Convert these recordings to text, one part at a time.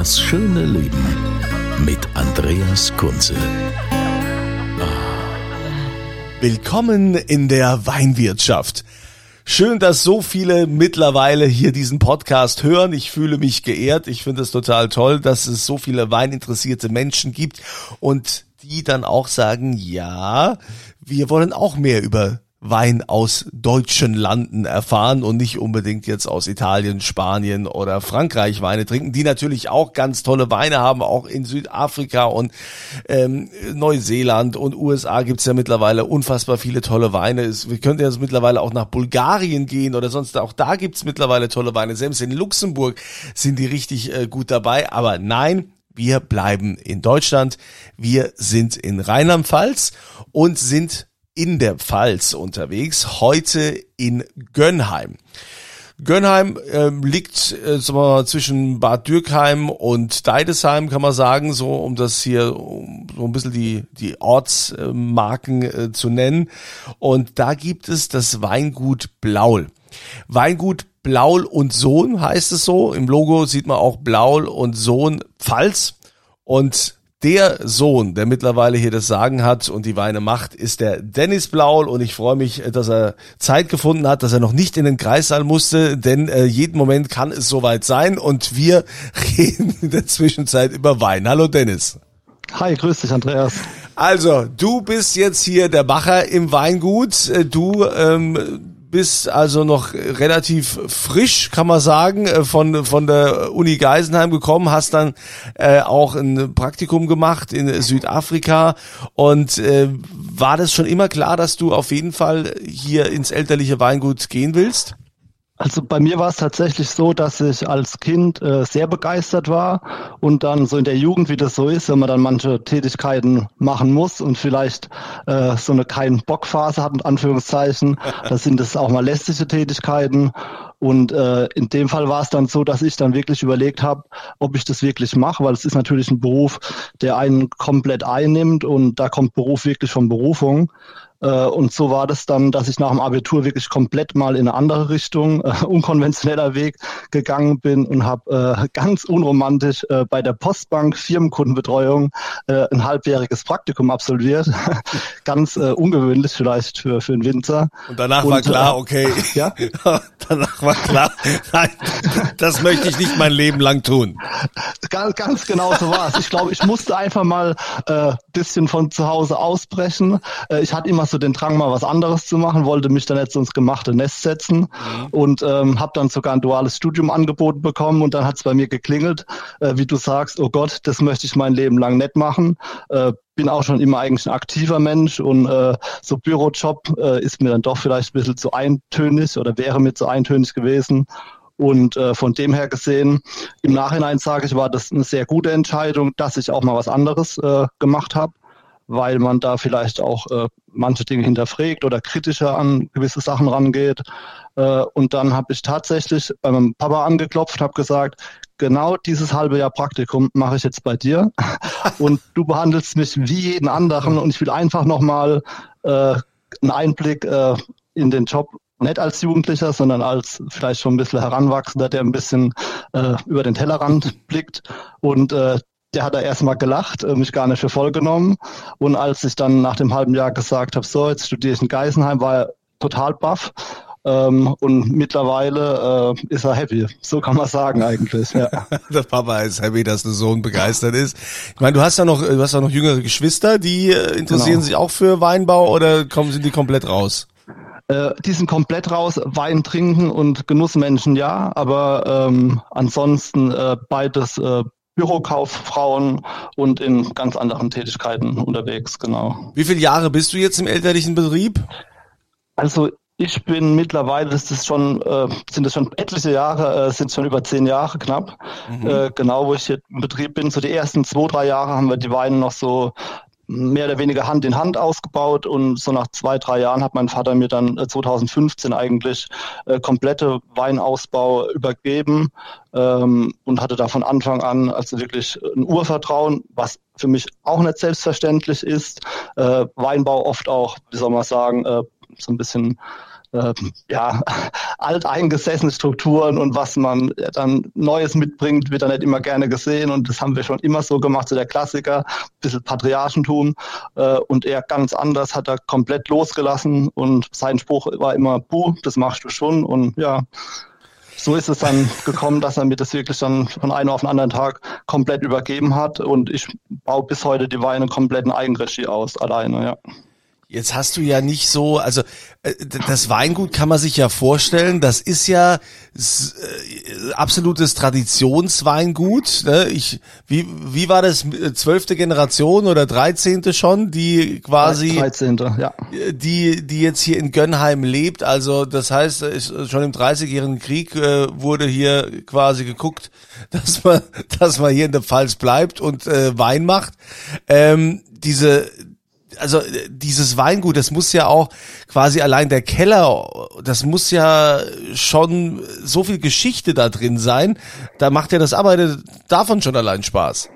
Das schöne Leben mit Andreas Kunze. Willkommen in der Weinwirtschaft. Schön, dass so viele mittlerweile hier diesen Podcast hören. Ich fühle mich geehrt. Ich finde es total toll, dass es so viele weininteressierte Menschen gibt und die dann auch sagen, ja, wir wollen auch mehr über Wein aus deutschen Landen erfahren und nicht unbedingt jetzt aus Italien, Spanien oder Frankreich Weine trinken, die natürlich auch ganz tolle Weine haben, auch in Südafrika und ähm, Neuseeland und USA gibt's ja mittlerweile unfassbar viele tolle Weine. Es, wir könnten jetzt mittlerweile auch nach Bulgarien gehen oder sonst auch da gibt's mittlerweile tolle Weine. Selbst in Luxemburg sind die richtig äh, gut dabei, aber nein, wir bleiben in Deutschland. Wir sind in Rheinland-Pfalz und sind in der Pfalz unterwegs, heute in Gönnheim. Gönnheim ähm, liegt äh, mal, zwischen Bad Dürkheim und Deidesheim, kann man sagen, so um das hier um, so ein bisschen die, die Ortsmarken äh, zu nennen. Und da gibt es das Weingut Blaul. Weingut Blaul und Sohn heißt es so. Im Logo sieht man auch Blaul und Sohn Pfalz. Und der Sohn, der mittlerweile hier das Sagen hat und die Weine macht, ist der Dennis Blaul und ich freue mich, dass er Zeit gefunden hat, dass er noch nicht in den Kreissaal musste, denn äh, jeden Moment kann es soweit sein und wir reden in der Zwischenzeit über Wein. Hallo Dennis. Hi, grüß dich Andreas. Also, du bist jetzt hier der Macher im Weingut. Äh, Du ähm, bist also noch relativ frisch, kann man sagen, äh, von, von der Uni Geisenheim gekommen, hast dann äh, auch ein Praktikum gemacht in Südafrika und äh, war das schon immer klar, dass du auf jeden Fall hier ins elterliche Weingut gehen willst? Also bei mir war es tatsächlich so, dass ich als Kind äh, sehr begeistert war und dann so in der Jugend, wie das so ist, wenn man dann manche Tätigkeiten machen muss und vielleicht äh, so eine kein Bock Phase hat, in Anführungszeichen, da sind es auch mal lästige Tätigkeiten und äh, in dem Fall war es dann so, dass ich dann wirklich überlegt habe, ob ich das wirklich mache, weil es ist natürlich ein Beruf, der einen komplett einnimmt und da kommt Beruf wirklich von Berufung. Äh, Und so war das dann, dass ich nach dem Abitur wirklich komplett mal in eine andere Richtung, äh, unkonventioneller Weg gegangen bin und habe äh, ganz unromantisch äh, bei der Postbank Firmenkundenbetreuung äh, ein halbjähriges Praktikum absolviert. ganz äh, ungewöhnlich vielleicht für, für einen Winzer. Und danach war Und, klar, äh, okay, Ja? danach war klar, nein, das möchte ich nicht mein Leben lang tun. Ganz, ganz genau so war es. Ich glaube, ich musste einfach mal äh, bisschen von zu Hause ausbrechen. Äh, ich hatte immer so den Drang, mal was anderes zu machen, wollte mich dann jetzt ins gemachte Nest setzen und ähm, habe dann sogar ein duales Studium angeboten bekommen und dann hat es bei mir geklingelt, äh, wie du sagst, oh Gott, das möchte ich mein Leben lang nicht machen. Äh, bin auch schon immer eigentlich ein aktiver Mensch und äh, so Bürojob äh, ist mir dann doch vielleicht ein bisschen zu eintönig oder wäre mir zu eintönig gewesen. Und äh, von dem her gesehen, im Nachhinein sage ich, war das eine sehr gute Entscheidung, dass ich auch mal was anderes äh, gemacht habe, weil man da vielleicht auch äh, manche Dinge hinterfragt oder kritischer an gewisse Sachen rangeht. Äh, und dann habe ich tatsächlich bei meinem Papa angeklopft, habe gesagt, genau dieses halbe Jahr Praktikum mache ich jetzt bei dir und du behandelst mich wie jeden anderen und ich will einfach nochmal äh, einen Einblick äh, in den Job nicht als Jugendlicher, sondern als vielleicht schon ein bisschen Heranwachsender, der ein bisschen äh, über den Tellerrand blickt. Und äh, der hat da erstmal gelacht, äh, mich gar nicht für voll genommen. Und als ich dann nach dem halben Jahr gesagt habe, so, jetzt studiere ich in Geisenheim, war er total baff. Ähm, und mittlerweile äh, ist er happy. So kann man sagen eigentlich. Ja. Der Papa ist happy, dass der Sohn begeistert ist. Ich meine, du hast ja noch, du hast ja noch jüngere Geschwister, die äh, interessieren Genau. sich auch für Weinbau oder kommen sind die komplett raus? Äh, die sind komplett raus, Wein trinken und Genussmenschen ja, aber ähm, ansonsten äh, beides äh, Bürokauffrauen und in ganz anderen Tätigkeiten unterwegs, genau. Wie viele Jahre bist du jetzt im elterlichen Betrieb? Also ich bin mittlerweile, das ist schon, äh, sind das schon etliche Jahre, äh, sind schon über zehn Jahre knapp, mhm. äh, genau wo ich hier im Betrieb bin. So die ersten zwei, drei Jahre haben wir die Weine noch so mehr oder weniger Hand in Hand ausgebaut und so nach zwei, drei Jahren hat mein Vater mir dann 2015 äh, eigentlich äh, komplette Weinausbau übergeben ähm, und hatte da von Anfang an also wirklich ein Urvertrauen, was für mich auch nicht selbstverständlich ist. Äh, Weinbau oft auch, wie soll man sagen, äh, so ein bisschen äh, ja, alteingesessene Strukturen und was man dann Neues mitbringt, wird dann nicht immer gerne gesehen. Und das haben wir schon immer so gemacht, so der Klassiker, ein bisschen Patriarchentum. Äh, und er ganz anders hat er komplett losgelassen. Und sein Spruch war immer, buh, das machst du schon. Und ja, so ist es dann gekommen, dass er mir das wirklich dann von einem auf den anderen Tag komplett übergeben hat. Und ich baue bis heute die Weine komplett in Eigenregie aus, alleine, ja. Jetzt hast du ja nicht so, also äh, das Weingut kann man sich ja vorstellen, das ist ja äh, absolutes Traditionsweingut. Ne? Ich, wie, wie war das, zwölfte Generation oder dreizehnte schon, die quasi, dreizehnte, ja, die, die jetzt hier in Gönnheim lebt. Also das heißt, schon im Dreißigjährigen Krieg äh, wurde hier quasi geguckt, dass man, dass man hier in der Pfalz bleibt und äh, Wein macht. Ähm, diese also äh, dieses Weingut, das muss ja auch quasi allein der Keller, das muss ja schon so viel Geschichte da drin sein. Da macht ja das Arbeiten davon schon allein Spaß.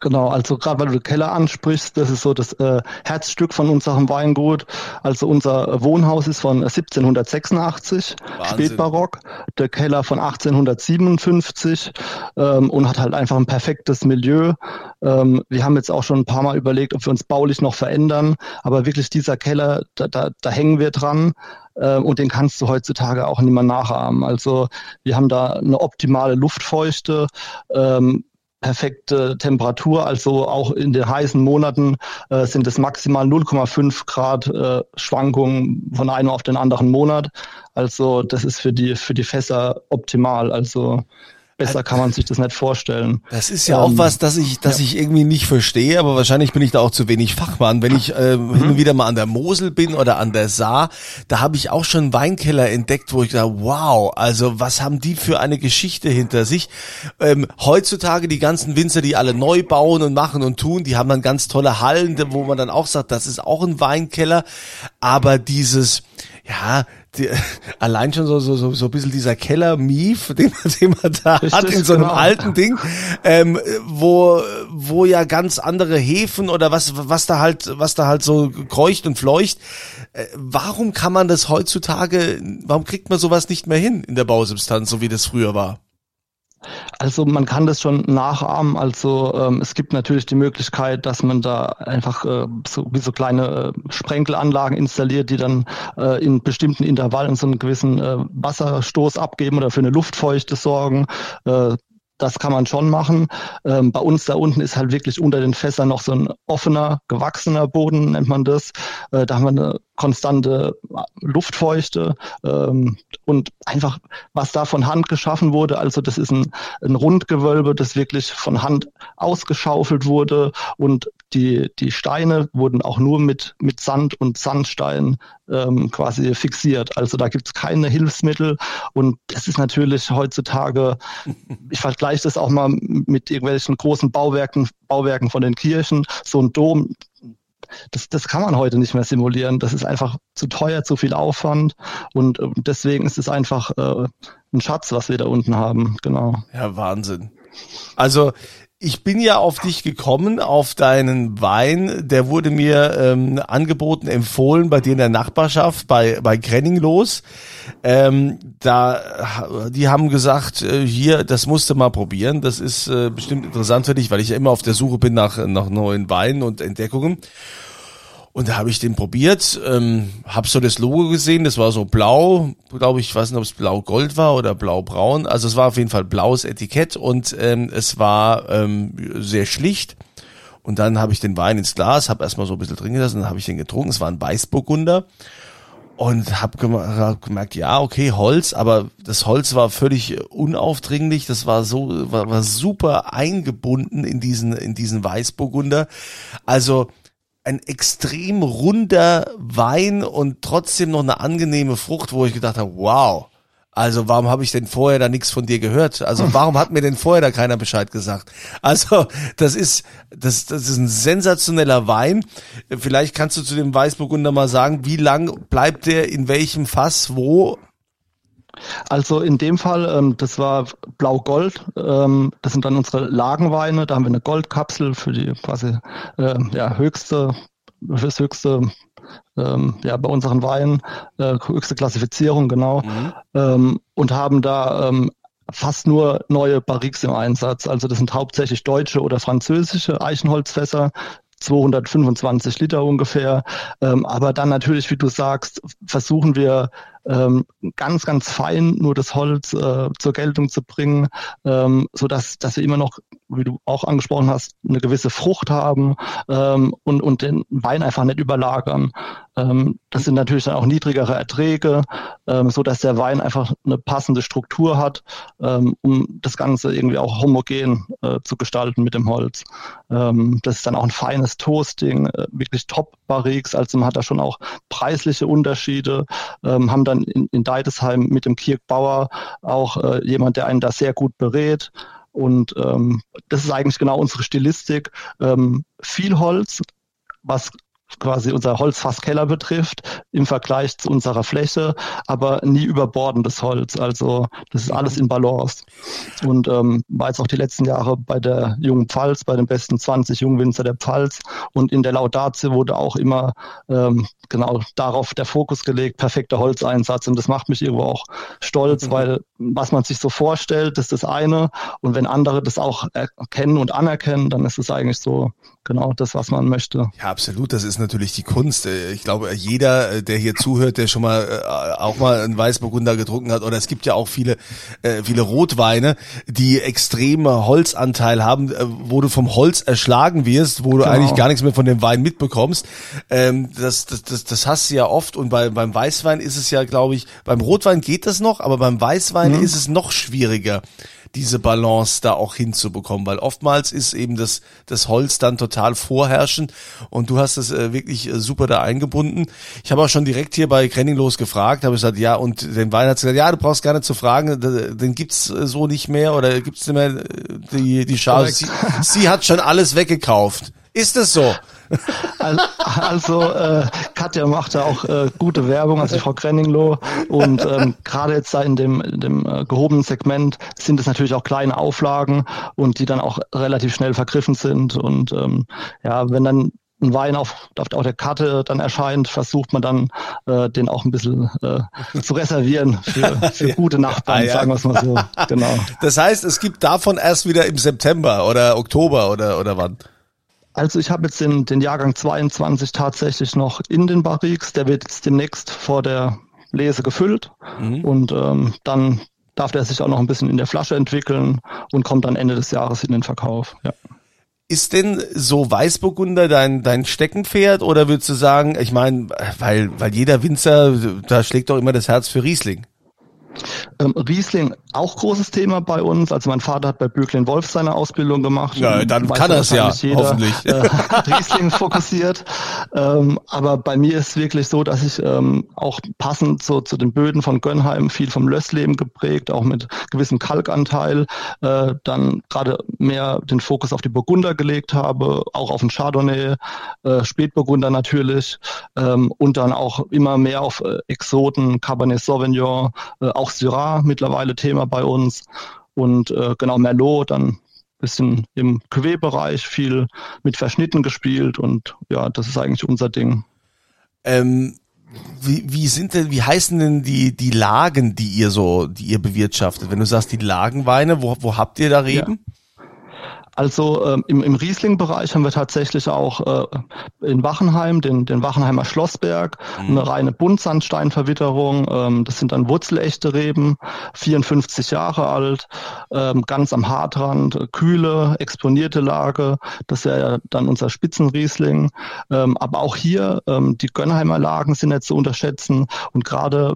Genau, also gerade weil du den Keller ansprichst, das ist so das äh, Herzstück von unserem Weingut. Also unser Wohnhaus ist von 1786, Wahnsinn. Spätbarock, der Keller von 1857 ähm, und hat halt einfach ein perfektes Milieu. Ähm, wir haben jetzt auch schon ein paar Mal überlegt, ob wir uns baulich noch verändern, aber wirklich dieser Keller, da, da, da hängen wir dran ähm, und den kannst du heutzutage auch nicht mehr nachahmen. Also wir haben da eine optimale Luftfeuchte, ähm, perfekte Temperatur. Also auch in den heißen Monaten äh, sind es maximal 0,5 Grad äh, Schwankungen von einem auf den anderen Monat. Also das ist für die für die Fässer optimal. Also Besser kann man sich das nicht vorstellen. Das ist ja ähm, auch was, dass ich, dass ja. ich irgendwie nicht verstehe, aber wahrscheinlich bin ich da auch zu wenig Fachmann. Wenn ich äh, mhm. hin und wieder mal an der Mosel bin oder an der Saar, da habe ich auch schon Weinkeller entdeckt, wo ich dachte, wow, also was haben die für eine Geschichte hinter sich? Ähm, heutzutage die ganzen Winzer, die alle neu bauen und machen und tun, die haben dann ganz tolle Hallen, wo man dann auch sagt, das ist auch ein Weinkeller, aber dieses, ja, die, allein schon so, so, so, so ein bisschen dieser Keller-Mief, den, den man da Richtig, hat in so einem genau. alten Ding, ähm, wo, wo ja ganz andere Hefen oder was, was da halt, was da halt so kreucht und fleucht. Äh, warum kann man das heutzutage, warum kriegt man sowas nicht mehr hin in der Bausubstanz, so wie das früher war? Also man kann das schon nachahmen. Also ähm, es gibt natürlich die Möglichkeit, dass man da einfach äh, so wie so kleine äh, Sprenkelanlagen installiert, die dann äh, in bestimmten Intervallen so einen gewissen äh, Wasserstoß abgeben oder für eine Luftfeuchte sorgen. Äh, das kann man schon machen. Ähm, bei uns da unten ist halt wirklich unter den Fässern noch so ein offener, gewachsener Boden, nennt man das. Äh, da haben wir eine konstante Luftfeuchte ähm, und einfach, was da von Hand geschaffen wurde. Also das ist ein, ein Rundgewölbe, das wirklich von Hand ausgeschaufelt wurde und die, die Steine wurden auch nur mit, mit Sand und Sandstein ähm, quasi fixiert. Also da gibt es keine Hilfsmittel und das ist natürlich heutzutage, ich vergleiche das auch mal mit irgendwelchen großen Bauwerken, Bauwerken von den Kirchen, so ein Dom, das, das kann man heute nicht mehr simulieren. Das ist einfach zu teuer, zu viel Aufwand und äh, deswegen ist es einfach äh, ein Schatz, was wir da unten haben. Genau. Ja, Wahnsinn. Also ich bin ja auf dich gekommen, auf deinen Wein. Der wurde mir ähm, angeboten, empfohlen bei dir in der Nachbarschaft, bei, bei Krenning los. Ähm, da, die haben gesagt, äh, hier, das musst du mal probieren. Das ist äh, bestimmt interessant für dich, weil ich ja immer auf der Suche bin nach, nach neuen Weinen und Entdeckungen. Und da habe ich den probiert, ähm, habe so das Logo gesehen, das war so blau, glaube ich, ich weiß nicht, ob es blau-gold war oder blau-braun. Also es war auf jeden Fall blaues Etikett und ähm, es war ähm, sehr schlicht. Und dann habe ich den Wein ins Glas, habe erstmal so ein bisschen drin gelassen, dann habe ich den getrunken. Es war ein Weißburgunder. und habe gemerkt, ja, okay, Holz, aber das Holz war völlig unaufdringlich, das war so war, war super eingebunden in diesen in diesen Weißburgunder. Also ein extrem runder Wein und trotzdem noch eine angenehme Frucht, wo ich gedacht habe, wow, also warum habe ich denn vorher da nichts von dir gehört? Also warum hat mir denn vorher da keiner Bescheid gesagt? Also das ist das das ist ein sensationeller Wein. Vielleicht kannst du zu dem Weißburgunder mal sagen, wie lang bleibt der in welchem Fass wo? Also in dem Fall, ähm, das war Blau-Gold. Ähm, das sind dann unsere Lagenweine. Da haben wir eine Goldkapsel für die quasi äh, ja, höchste, fürs höchste ähm, ja, bei unseren Weinen, äh, höchste Klassifizierung, genau, mhm. ähm, und haben da ähm, fast nur neue Barriques im Einsatz. Also das sind hauptsächlich deutsche oder französische Eichenholzfässer, 225 Liter ungefähr. Ähm, aber dann natürlich, wie du sagst, versuchen wir ähm, ganz, ganz fein nur das Holz äh, zur Geltung zu bringen, ähm, so dass, dass wir immer noch, wie du auch angesprochen hast, eine gewisse Frucht haben ähm, und, und den Wein einfach nicht überlagern. Ähm, das sind natürlich dann auch niedrigere Erträge, ähm, so dass der Wein einfach eine passende Struktur hat, ähm, um das Ganze irgendwie auch homogen äh, zu gestalten mit dem Holz. Das ist dann auch ein feines Toasting, äh, wirklich top Barriques, also man hat da schon auch preisliche Unterschiede, haben dann in, in Deidesheim mit dem Kirk Bauer auch äh, jemand, der einen da sehr gut berät. Und ähm, das ist eigentlich genau unsere Stilistik. Ähm, viel Holz, was quasi unser Holzfasskeller betrifft im Vergleich zu unserer Fläche, aber nie überbordendes Holz. Also das ist alles in Balance. Und ähm, war jetzt auch die letzten Jahre bei der Jungen Pfalz, bei den besten 20 Jungwinzer der Pfalz und in der Laudatio wurde auch immer ähm, genau darauf der Fokus gelegt, perfekter Holzeinsatz und das macht mich irgendwo auch stolz, mhm. weil was man sich so vorstellt, das ist das eine und wenn andere das auch erkennen und anerkennen, dann ist es eigentlich so genau das, was man möchte. Ja, absolut. Das ist natürlich die Kunst. Äh, ich glaube, jeder, äh, der hier zuhört, der schon mal äh, auch mal einen Weißburgunder getrunken hat, oder es gibt ja auch viele, viele Rotweine, die extreme Holzanteil haben, wo du vom Holz erschlagen wirst, wo du genau. eigentlich gar nichts mehr von dem Wein mitbekommst. Ähm, das, das, das, das hast du ja oft. Und bei, beim Weißwein ist es ja, glaube ich, beim Rotwein geht das noch, aber beim Weißwein mhm. ist es noch schwieriger diese Balance da auch hinzubekommen, weil oftmals ist eben das, das Holz dann total vorherrschend und du hast es äh, wirklich äh, super da eingebunden. Ich habe auch schon direkt hier bei Krenninglos gefragt, habe gesagt, ja, und den Wein hat gesagt, ja, du brauchst gar nicht zu fragen, den gibt's äh, so nicht mehr oder gibt's nicht mehr äh, die, die Schau. Sie, sie hat schon alles weggekauft. Ist es so? Also äh, Katja macht da auch äh, gute Werbung, also Frau Krenningloh. Und ähm, gerade jetzt da in dem, in dem äh, gehobenen Segment sind es natürlich auch kleine Auflagen und die dann auch relativ schnell vergriffen sind. Und ähm, ja, wenn dann ein Wein auf, auf der Karte dann erscheint, versucht man dann äh, den auch ein bisschen äh, zu reservieren für, für gute Nachbarn, ah, ja. sagen wir es mal so. Genau. Das heißt, es gibt davon erst wieder im September oder Oktober oder oder wann? Also ich habe jetzt den, den Jahrgang 22 tatsächlich noch in den Barriques. Der wird jetzt demnächst vor der Lese gefüllt mhm. und ähm, dann darf der sich auch noch ein bisschen in der Flasche entwickeln und kommt dann Ende des Jahres in den Verkauf. Ja. Ist denn so Weißburgunder dein, dein Steckenpferd oder würdest du sagen, ich meine, weil, weil jeder Winzer, da schlägt doch immer das Herz für Riesling? Ähm, Riesling auch großes Thema bei uns. Also mein Vater hat bei Böcklin Wolf seine Ausbildung gemacht. Ja, dann kann er es ja, jeder, hoffentlich. Äh, Riesling fokussiert. Ähm, aber bei mir ist wirklich so, dass ich ähm, auch passend so, zu den Böden von Gönnheim viel vom Lössleben geprägt, auch mit gewissem Kalkanteil, äh, dann gerade mehr den Fokus auf die Burgunder gelegt habe, auch auf den Chardonnay, äh, Spätburgunder natürlich ähm, und dann auch immer mehr auf äh, Exoten, Cabernet Sauvignon, äh, auch Syrah mittlerweile Thema bei uns und äh, genau Merlot dann bisschen im Cuvée-Bereich viel mit Verschnitten gespielt und ja, das ist eigentlich unser Ding. Ähm, wie, wie sind denn, wie heißen denn die, die Lagen, die ihr so, die ihr bewirtschaftet? Wenn du sagst, die Lagenweine, wo, wo habt ihr da Reben? Ja. Also ähm, im, im Riesling-Bereich haben wir tatsächlich auch äh, in Wachenheim den, den Wachenheimer Schlossberg, mhm. eine reine Buntsandsteinverwitterung. Ähm, das sind dann wurzelechte Reben, 54 Jahre alt, ähm, ganz am Hartrand, kühle, exponierte Lage. Das wäre ja dann unser Spitzenriesling. Ähm, aber auch hier, ähm, die Gönnheimer Lagen sind nicht zu unterschätzen und gerade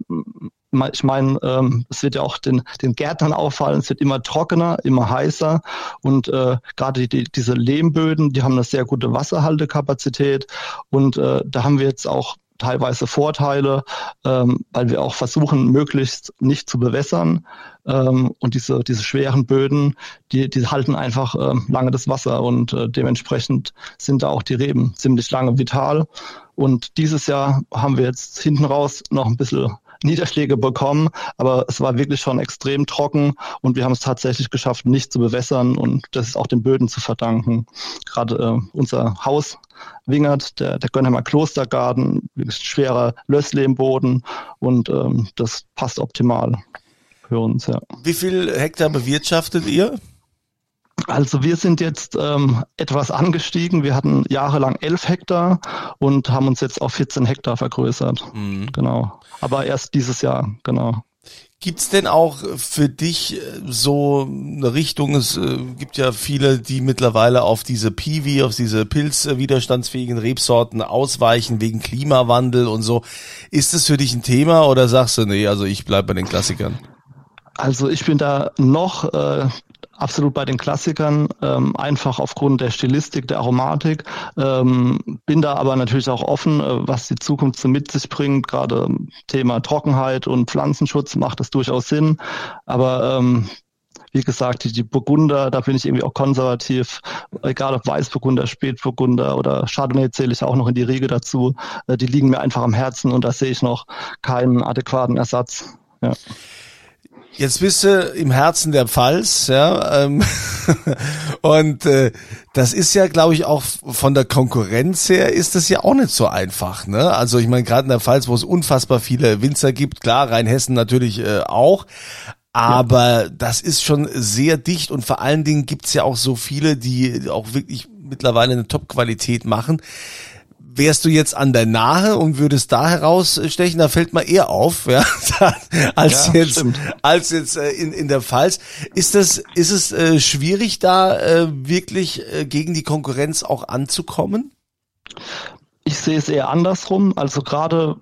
ich meine, ähm, es wird ja auch den, den Gärtnern auffallen, es wird immer trockener, immer heißer und äh, gerade die, diese Lehmböden, die haben eine sehr gute Wasserhaltekapazität und äh, da haben wir jetzt auch teilweise Vorteile, ähm, weil wir auch versuchen, möglichst nicht zu bewässern. Ähm, und diese, diese schweren Böden, die, die halten einfach äh, lange das Wasser und äh, dementsprechend sind da auch die Reben ziemlich lange vital. Und dieses Jahr haben wir jetzt hinten raus noch ein bisschen Niederschläge bekommen, aber es war wirklich schon extrem trocken und wir haben es tatsächlich geschafft, nicht zu bewässern und das ist auch den Böden zu verdanken. Gerade äh, unser Haus Wingert, der, der Gönnheimer Klostergarten, wirklich schwerer Lösslehmboden und ähm, das passt optimal für uns. Ja. Wie viel Hektar bewirtschaftet ihr? Also wir sind jetzt ähm, etwas angestiegen. Wir hatten jahrelang elf Hektar und haben uns jetzt auf 14 Hektar vergrößert. Mhm. Genau. Aber erst dieses Jahr, genau. Gibt's denn auch für dich äh, so eine Richtung? Es äh, gibt ja viele, die mittlerweile auf diese Piwi, auf diese pilzwiderstandsfähigen Rebsorten ausweichen wegen Klimawandel und so. Ist das für dich ein Thema oder sagst du, nee, also ich bleib bei den Klassikern? Also ich bin da noch äh, absolut bei den Klassikern, ähm, einfach aufgrund der Stilistik, der Aromatik. Ähm, bin da aber natürlich auch offen, äh, was die Zukunft so mit sich bringt. Gerade Thema Trockenheit und Pflanzenschutz macht das durchaus Sinn. Aber ähm, wie gesagt, die, die Burgunder, da bin ich irgendwie auch konservativ, egal ob Weißburgunder, Spätburgunder oder Chardonnay zähle ich auch noch in die Riege dazu. Äh, die liegen mir einfach am Herzen und da sehe ich noch keinen adäquaten Ersatz. Ja. Jetzt bist du im Herzen der Pfalz, ja, ähm, und äh, das ist ja, glaube ich, auch von der Konkurrenz her ist das ja auch nicht so einfach, ne? Also ich meine, gerade in der Pfalz, wo es unfassbar viele Winzer gibt, klar, Rheinhessen natürlich äh, auch, aber ja. das ist schon sehr dicht und vor allen Dingen gibt's ja auch so viele, die auch wirklich mittlerweile eine Top-Qualität machen wärst du jetzt an der Nahe und würdest da herausstechen, da fällt man eher auf, ja, als ja, jetzt, stimmt. als jetzt äh, in, in der Pfalz. Ist das, ist es äh, schwierig, da äh, wirklich äh, gegen die Konkurrenz auch anzukommen? Ich sehe es eher andersrum. Also gerade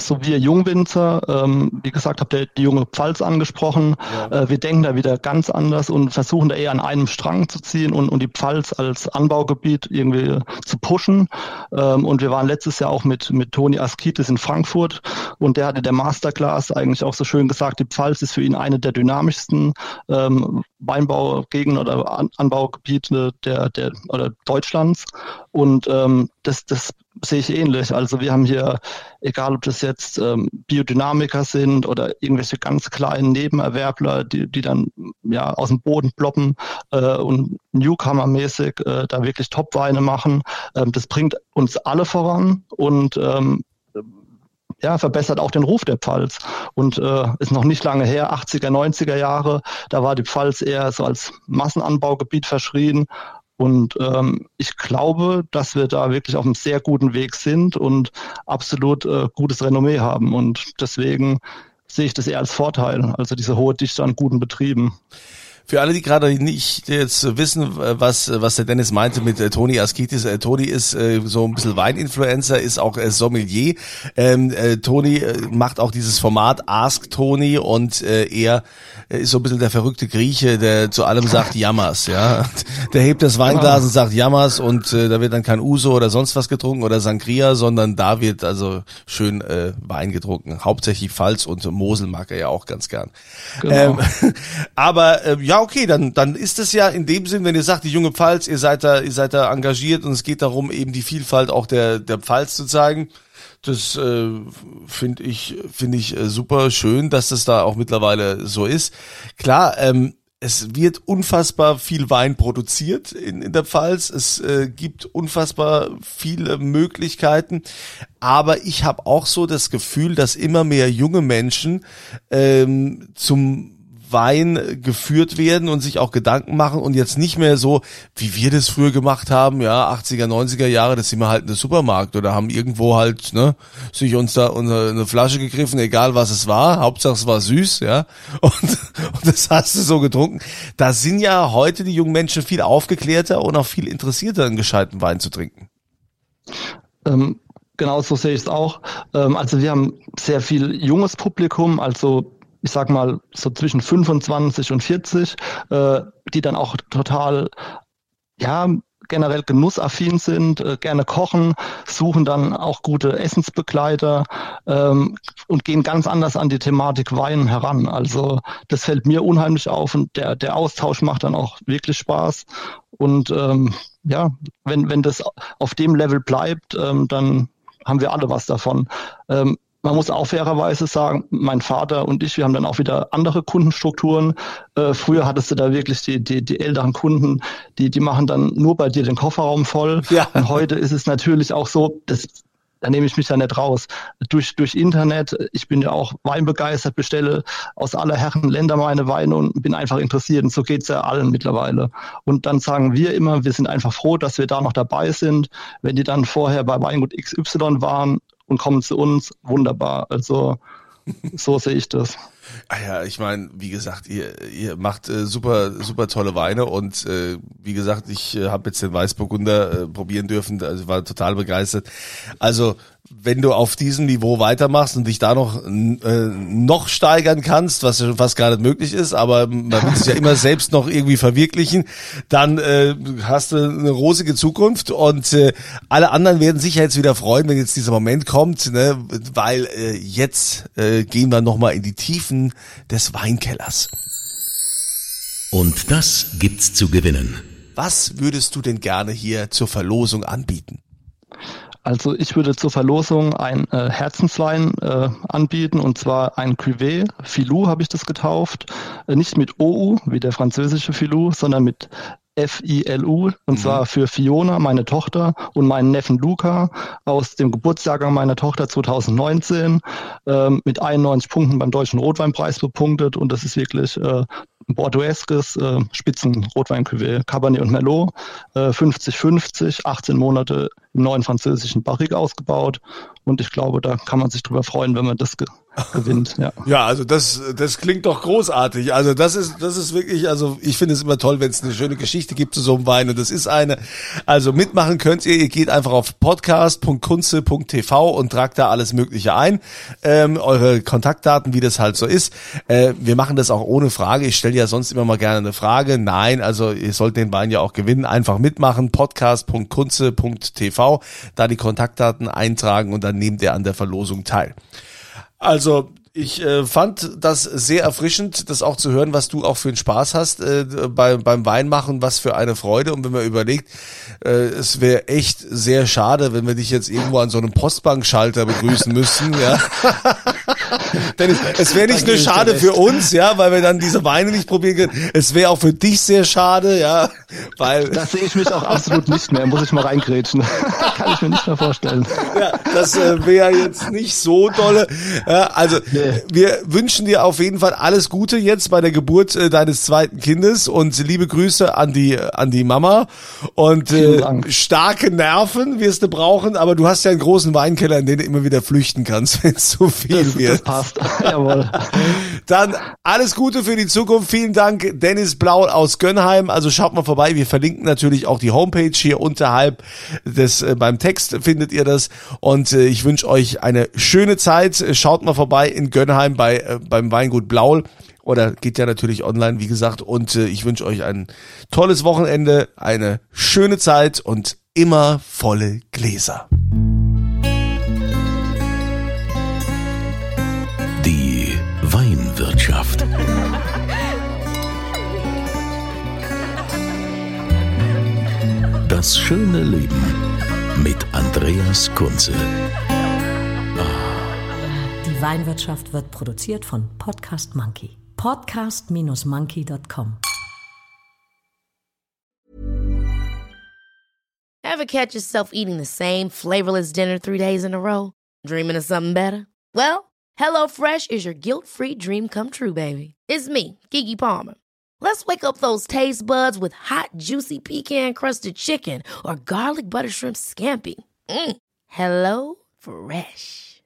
so wir Jungwinzer, ähm, wie gesagt, habt ihr die junge Pfalz angesprochen. Ja. Äh, wir denken da wieder ganz anders und versuchen da eher an einem Strang zu ziehen und, und die Pfalz als Anbaugebiet irgendwie zu pushen. Ähm, und wir waren letztes Jahr auch mit, mit Toni Askitis in Frankfurt und der hatte der Masterclass eigentlich auch so schön gesagt, die Pfalz ist für ihn eine der dynamischsten ähm, Weinbaugegenden oder An Anbaugebiete der, der oder Deutschlands. Und ähm, das, das sehe ich ähnlich. Also wir haben hier, egal ob das jetzt ähm, Biodynamiker sind oder irgendwelche ganz kleinen Nebenerwerbler, die, die dann ja aus dem Boden ploppen äh, und Newcomer-mäßig äh, da wirklich Top-Weine machen. Ähm, das bringt uns alle voran und ähm, ja, verbessert auch den Ruf der Pfalz. Und äh, ist noch nicht lange her, 80er, 90er Jahre, da war die Pfalz eher so als Massenanbaugebiet verschrien. Und ähm, ich glaube, dass wir da wirklich auf einem sehr guten Weg sind und absolut äh, gutes Renommee haben. Und deswegen sehe ich das eher als Vorteil, also diese hohe Dichte an guten Betrieben. Für alle, die gerade nicht jetzt wissen, was, was der Dennis meinte mit äh, Toni Askitis, äh, Toni ist äh, so ein bisschen Weininfluencer, ist auch äh, Sommelier. Ähm, äh, Toni äh, macht auch dieses Format Ask Toni und äh, er ist so ein bisschen der verrückte Grieche, der zu allem sagt Jammers, ja. Der hebt das Weinglas und sagt Jammers und äh, da wird dann kein Uso oder sonst was getrunken oder Sangria, sondern da wird also schön äh, Wein getrunken. Hauptsächlich Pfalz und Mosel mag er ja auch ganz gern. Genau. Ähm, aber äh, ja, okay, dann, dann ist es ja in dem Sinn, wenn ihr sagt, die junge Pfalz, ihr seid da, ihr seid da engagiert und es geht darum, eben die Vielfalt auch der, der Pfalz zu zeigen. Das äh, finde ich, finde ich äh, super schön, dass das da auch mittlerweile so ist. Klar, ähm, es wird unfassbar viel Wein produziert in, in der Pfalz. Es äh, gibt unfassbar viele Möglichkeiten. Aber ich habe auch so das Gefühl, dass immer mehr junge Menschen ähm, zum Wein geführt werden und sich auch Gedanken machen und jetzt nicht mehr so, wie wir das früher gemacht haben, ja, 80er, 90er Jahre, das sind wir halt in der Supermarkt oder haben irgendwo halt, ne, sich uns da eine Flasche gegriffen, egal was es war, Hauptsache es war süß, ja, und, und das hast du so getrunken. Da sind ja heute die jungen Menschen viel aufgeklärter und auch viel interessierter, einen gescheiten Wein zu trinken. Ähm, genau so sehe ich es auch. Ähm, also wir haben sehr viel junges Publikum, also ich sag mal so zwischen 25 und 40, äh, die dann auch total ja generell genussaffin sind, äh, gerne kochen, suchen dann auch gute Essensbegleiter ähm, und gehen ganz anders an die Thematik Wein heran. Also das fällt mir unheimlich auf und der, der Austausch macht dann auch wirklich Spaß. Und ähm, ja, wenn, wenn das auf dem Level bleibt, ähm, dann haben wir alle was davon. Ähm, man muss auch fairerweise sagen, mein Vater und ich, wir haben dann auch wieder andere Kundenstrukturen. Äh, früher hattest du da wirklich die, die, die älteren Kunden, die, die machen dann nur bei dir den Kofferraum voll. Ja. Und heute ist es natürlich auch so, das, da nehme ich mich ja nicht raus. Durch, durch Internet, ich bin ja auch weinbegeistert, bestelle aus aller Herren Länder meine Weine und bin einfach interessiert. Und so geht's ja allen mittlerweile. Und dann sagen wir immer, wir sind einfach froh, dass wir da noch dabei sind. Wenn die dann vorher bei Weingut XY waren, und kommen zu uns, wunderbar. Also so sehe ich das. Ah ja, ich meine, wie gesagt, ihr, ihr macht äh, super, super tolle Weine und äh, wie gesagt, ich äh, habe jetzt den Weißburgunder äh, probieren dürfen, also war total begeistert. Also wenn du auf diesem Niveau weitermachst und dich da noch äh, noch steigern kannst, was fast gar nicht möglich ist, aber man will es ja immer selbst noch irgendwie verwirklichen, dann äh, hast du eine rosige Zukunft und äh, alle anderen werden sich jetzt wieder freuen, wenn jetzt dieser Moment kommt, ne, weil äh, jetzt äh, gehen wir nochmal in die Tiefen des Weinkellers. Und das gibt's zu gewinnen. Was würdest du denn gerne hier zur Verlosung anbieten? Also ich würde zur Verlosung ein äh, Herzenswein äh, anbieten und zwar ein Cuvée. Filou habe ich das getauft. Äh, nicht mit OU wie der französische Filou, sondern mit F-I-L-U und mhm. zwar für Fiona, meine Tochter und meinen Neffen Luca aus dem Geburtsjahrgang meiner Tochter 2019 ähm, mit 91 Punkten beim Deutschen Rotweinpreis bepunktet und das ist wirklich äh, ein bordeauxes äh, Spitzen-Rotwein-Cuvée, Cabernet und Merlot, 50-50, äh, 18 Monate im neuen französischen Barrique ausgebaut und ich glaube, da kann man sich drüber freuen, wenn man das ge gewinnt. Ja. ja, also das, das klingt doch großartig. Also das ist, das ist wirklich, also ich finde es immer toll, wenn es eine schöne Geschichte gibt zu so einem Wein und das ist eine. Also mitmachen könnt ihr, ihr geht einfach auf podcast.kunze.tv und tragt da alles Mögliche ein, ähm, eure Kontaktdaten, wie das halt so ist. Äh, wir machen das auch ohne Frage. Ich stelle ja sonst immer mal gerne eine Frage. Nein, also ihr sollt den Wein ja auch gewinnen. Einfach mitmachen. podcast.kunze.tv, da die Kontaktdaten eintragen und dann nehmt ihr an der Verlosung teil. Also ich äh, fand das sehr erfrischend, das auch zu hören, was du auch für einen Spaß hast äh, bei, beim Weinmachen, was für eine Freude. Und wenn man überlegt, äh, es wäre echt sehr schade, wenn wir dich jetzt irgendwo an so einem Postbankschalter begrüßen müssten, ja. Denn es, es wäre nicht nur schade für uns, ja, weil wir dann diese Weine nicht probieren können. Es wäre auch für dich sehr schade, ja, weil. Das sehe ich mich auch absolut nicht mehr, muss ich mal reingrätschen. Kann ich mir nicht mehr vorstellen. Ja, das äh, wäre jetzt nicht so dolle. Ja, also, nee. Wir wünschen dir auf jeden Fall alles Gute jetzt bei der Geburt äh, deines zweiten Kindes und liebe Grüße an die, an die Mama und äh, starke Nerven wirst du brauchen, aber du hast ja einen großen Weinkeller, in den du immer wieder flüchten kannst, wenn es zu viel das, wird. Das passt. Jawohl. Dann alles Gute für die Zukunft. Vielen Dank, Dennis Blau aus Gönnheim. Also schaut mal vorbei. Wir verlinken natürlich auch die Homepage hier unterhalb des äh, beim Text findet ihr das. Und äh, ich wünsche euch eine schöne Zeit. Schaut mal vorbei in Gönnheim bei äh, beim Weingut Blaul oder geht ja natürlich online, wie gesagt. Und äh, ich wünsche euch ein tolles Wochenende, eine schöne Zeit und immer volle Gläser. Die Weinwirtschaft. Das schöne Leben mit Andreas Kunze. Weinwirtschaft wird produziert von Podcast Monkey. Podcast-monkey.com. Ever catch yourself eating the same flavorless dinner three days in a row? Dreaming of something better? Well, HelloFresh is your guilt-free dream come true, baby. It's me, Gigi Palmer. Let's wake up those taste buds with hot, juicy pecan crusted chicken or garlic butter shrimp scampi. Mm. Hello Fresh.